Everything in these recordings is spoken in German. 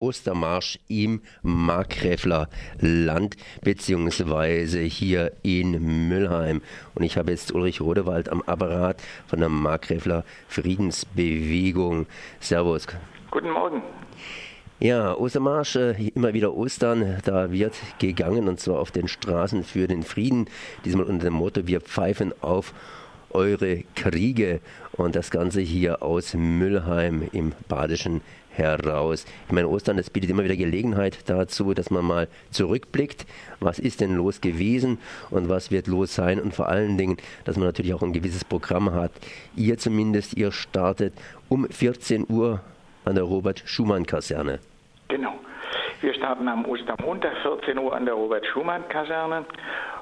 Ostermarsch im Markgräfler Land beziehungsweise hier in Müllheim. Und ich habe jetzt Ulrich Rodewald am Apparat von der Markgräfler Friedensbewegung. Servus. Guten Morgen. Ja, Ostermarsch, äh, immer wieder Ostern, da wird gegangen und zwar auf den Straßen für den Frieden. Diesmal unter dem Motto, wir pfeifen auf eure Kriege und das Ganze hier aus Müllheim im badischen heraus. Ich meine, Ostern, das bietet immer wieder Gelegenheit dazu, dass man mal zurückblickt, was ist denn los gewesen und was wird los sein und vor allen Dingen, dass man natürlich auch ein gewisses Programm hat. Ihr zumindest, ihr startet um 14 Uhr an der Robert-Schumann-Kaserne. Genau. Wir starten am Ostermontag 14 Uhr an der Robert-Schumann-Kaserne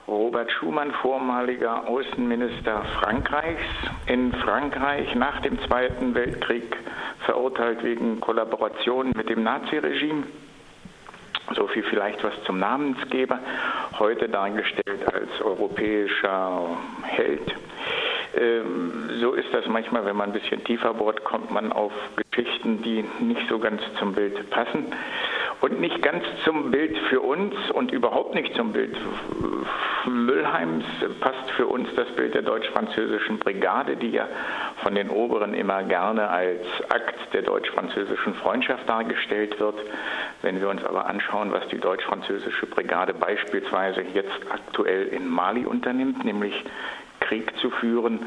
Robert Schumann, vormaliger Außenminister Frankreichs, in Frankreich nach dem Zweiten Weltkrieg verurteilt wegen Kollaboration mit dem Naziregime. So viel vielleicht was zum Namensgeber, heute dargestellt als europäischer Held. Ähm, so ist das manchmal, wenn man ein bisschen tiefer bohrt, kommt man auf Geschichten, die nicht so ganz zum Bild passen und nicht ganz zum Bild für uns und überhaupt nicht zum Bild Müllheims passt für uns das Bild der deutsch-französischen Brigade, die ja von den Oberen immer gerne als Akt der deutsch-französischen Freundschaft dargestellt wird. Wenn wir uns aber anschauen, was die deutsch-französische Brigade beispielsweise jetzt aktuell in Mali unternimmt, nämlich Krieg zu führen,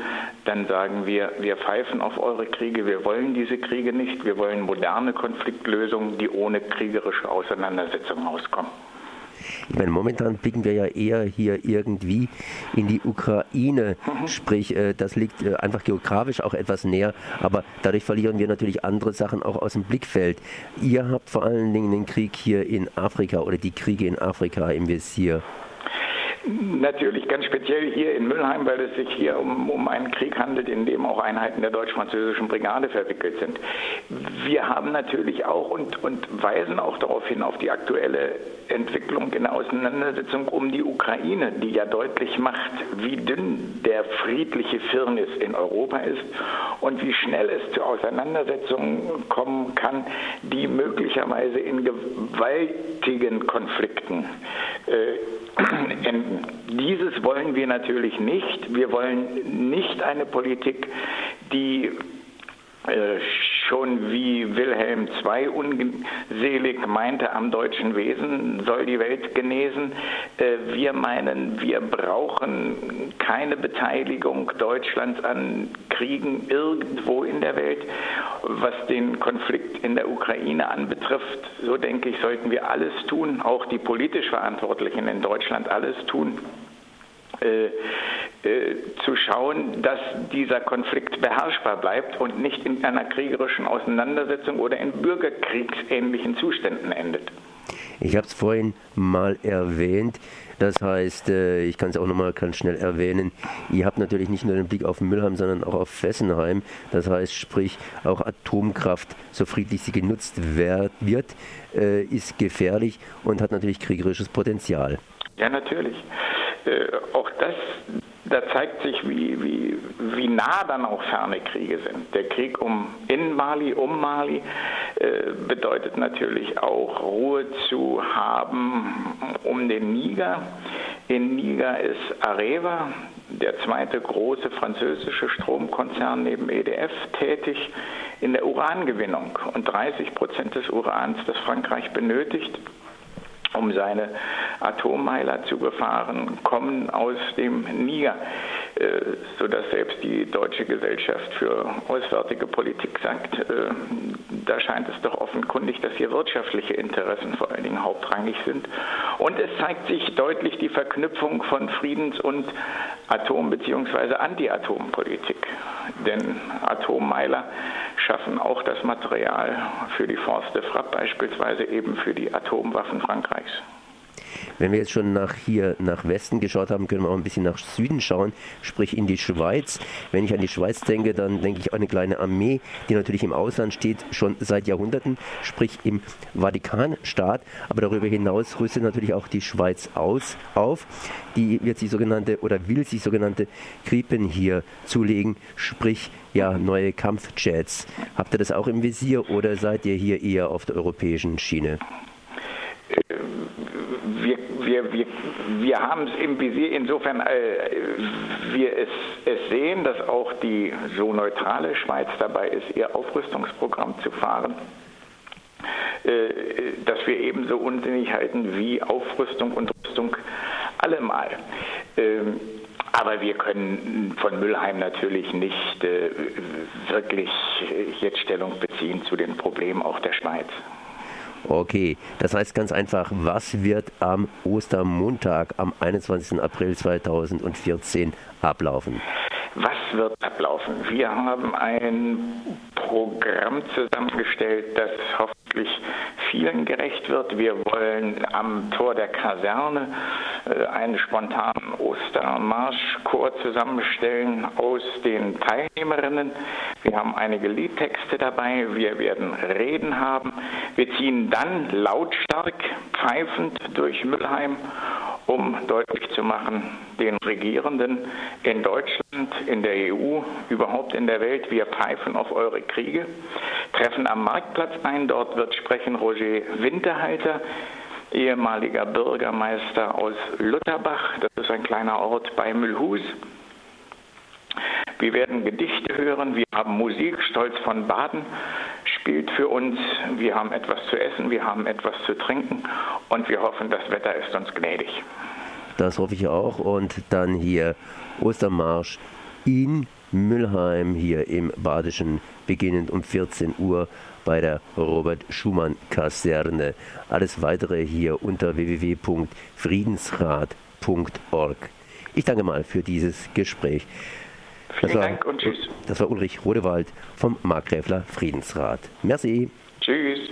dann sagen wir, wir pfeifen auf eure Kriege, wir wollen diese Kriege nicht, wir wollen moderne Konfliktlösungen, die ohne kriegerische Auseinandersetzung auskommen. Ich meine, momentan blicken wir ja eher hier irgendwie in die Ukraine, mhm. sprich, äh, das liegt äh, einfach geografisch auch etwas näher, aber dadurch verlieren wir natürlich andere Sachen auch aus dem Blickfeld. Ihr habt vor allen Dingen den Krieg hier in Afrika oder die Kriege in Afrika im Visier. Natürlich ganz speziell hier in Müllheim, weil es sich hier um, um einen Krieg handelt, in dem auch Einheiten der deutsch-französischen Brigade verwickelt sind. Wir haben natürlich auch und, und weisen auch darauf hin, auf die aktuelle Entwicklung in der Auseinandersetzung um die Ukraine, die ja deutlich macht, wie dünn der friedliche Firnis in Europa ist und wie schnell es zu Auseinandersetzungen kommen kann, die möglicherweise in gewaltigen Konflikten äh, enden. Dieses wollen wir natürlich nicht. Wir wollen nicht eine Politik, die äh, schon wie Wilhelm II unselig meinte, am deutschen Wesen soll die Welt genesen. Äh, wir meinen, wir brauchen keine Beteiligung Deutschlands an Kriegen irgendwo in der Welt. Was den Konflikt in der Ukraine anbetrifft, so denke ich, sollten wir alles tun, auch die politisch Verantwortlichen in Deutschland alles tun, äh, äh, zu schauen, dass dieser Konflikt beherrschbar bleibt und nicht in einer kriegerischen Auseinandersetzung oder in bürgerkriegsähnlichen Zuständen endet. Ich habe es vorhin mal erwähnt. Das heißt, äh, ich kann es auch nochmal ganz schnell erwähnen, ihr habt natürlich nicht nur den Blick auf Müllheim, sondern auch auf Fessenheim. Das heißt, sprich, auch Atomkraft, so friedlich sie genutzt wird, ist gefährlich und hat natürlich kriegerisches Potenzial. Ja, natürlich. Äh, auch das, da zeigt sich, wie, wie, wie nah dann auch ferne Kriege sind. Der Krieg um, in Mali, um Mali, äh, bedeutet natürlich auch Ruhe zu haben um den Niger. In Niger ist Areva, der zweite große französische Stromkonzern neben EDF, tätig in der Urangewinnung. Und 30 Prozent des Urans, das Frankreich benötigt, um seine Atommeiler zu befahren, kommen aus dem Niger, sodass selbst die Deutsche Gesellschaft für Auswärtige Politik sagt, äh, da scheint es doch offenkundig, dass hier wirtschaftliche Interessen vor allen Dingen hauptrangig sind. Und es zeigt sich deutlich die Verknüpfung von Friedens- und Atom- bzw. Anti-Atom-Politik. Denn Atommeiler schaffen auch das Material für die Force de Frappe, beispielsweise eben für die Atomwaffen Frankreichs. Wenn wir jetzt schon nach hier nach Westen geschaut haben, können wir auch ein bisschen nach Süden schauen, sprich in die Schweiz. Wenn ich an die Schweiz denke, dann denke ich an eine kleine Armee, die natürlich im Ausland steht, schon seit Jahrhunderten, sprich im Vatikanstaat. Aber darüber hinaus rüstet natürlich auch die Schweiz aus, auf. Die wird sich sogenannte oder will sich sogenannte Krippen hier zulegen, sprich ja neue Kampfjets. Habt ihr das auch im Visier oder seid ihr hier eher auf der europäischen Schiene? Wir, wir, wir, haben es im Visier insofern, äh, wir es, es sehen, dass auch die so neutrale Schweiz dabei ist, ihr Aufrüstungsprogramm zu fahren äh, dass wir ebenso unsinnig halten wie Aufrüstung und Rüstung allemal. Ähm, aber wir können von Müllheim natürlich nicht äh, wirklich jetzt Stellung beziehen zu den Problemen auch der Schweiz. Okay, das heißt ganz einfach, was wird am Ostermontag am 21. April 2014 ablaufen? Was wird ablaufen? Wir haben ein Programm zusammengestellt, das hoffentlich vielen gerecht wird. Wir wollen am Tor der Kaserne äh, einen spontanen Ostermarschchor zusammenstellen aus den Teilnehmerinnen. Wir haben einige Liedtexte dabei. Wir werden Reden haben. Wir ziehen dann lautstark pfeifend durch Müllheim um deutlich zu machen, den Regierenden in Deutschland, in der EU, überhaupt in der Welt, wir pfeifen auf eure Kriege, treffen am Marktplatz ein, dort wird sprechen Roger Winterhalter, ehemaliger Bürgermeister aus Lutterbach, das ist ein kleiner Ort bei Mühlhus. Wir werden Gedichte hören, wir haben Musik, Stolz von Baden spielt für uns, wir haben etwas zu essen, wir haben etwas zu trinken und wir hoffen, das Wetter ist uns gnädig. Das hoffe ich auch. Und dann hier Ostermarsch in Müllheim hier im Badischen, beginnend um 14 Uhr bei der Robert Schumann Kaserne. Alles weitere hier unter www.friedensrat.org. Ich danke mal für dieses Gespräch. Vielen war, Dank und tschüss. Das war Ulrich Rodewald vom Markgräfler Friedensrat. Merci. Tschüss.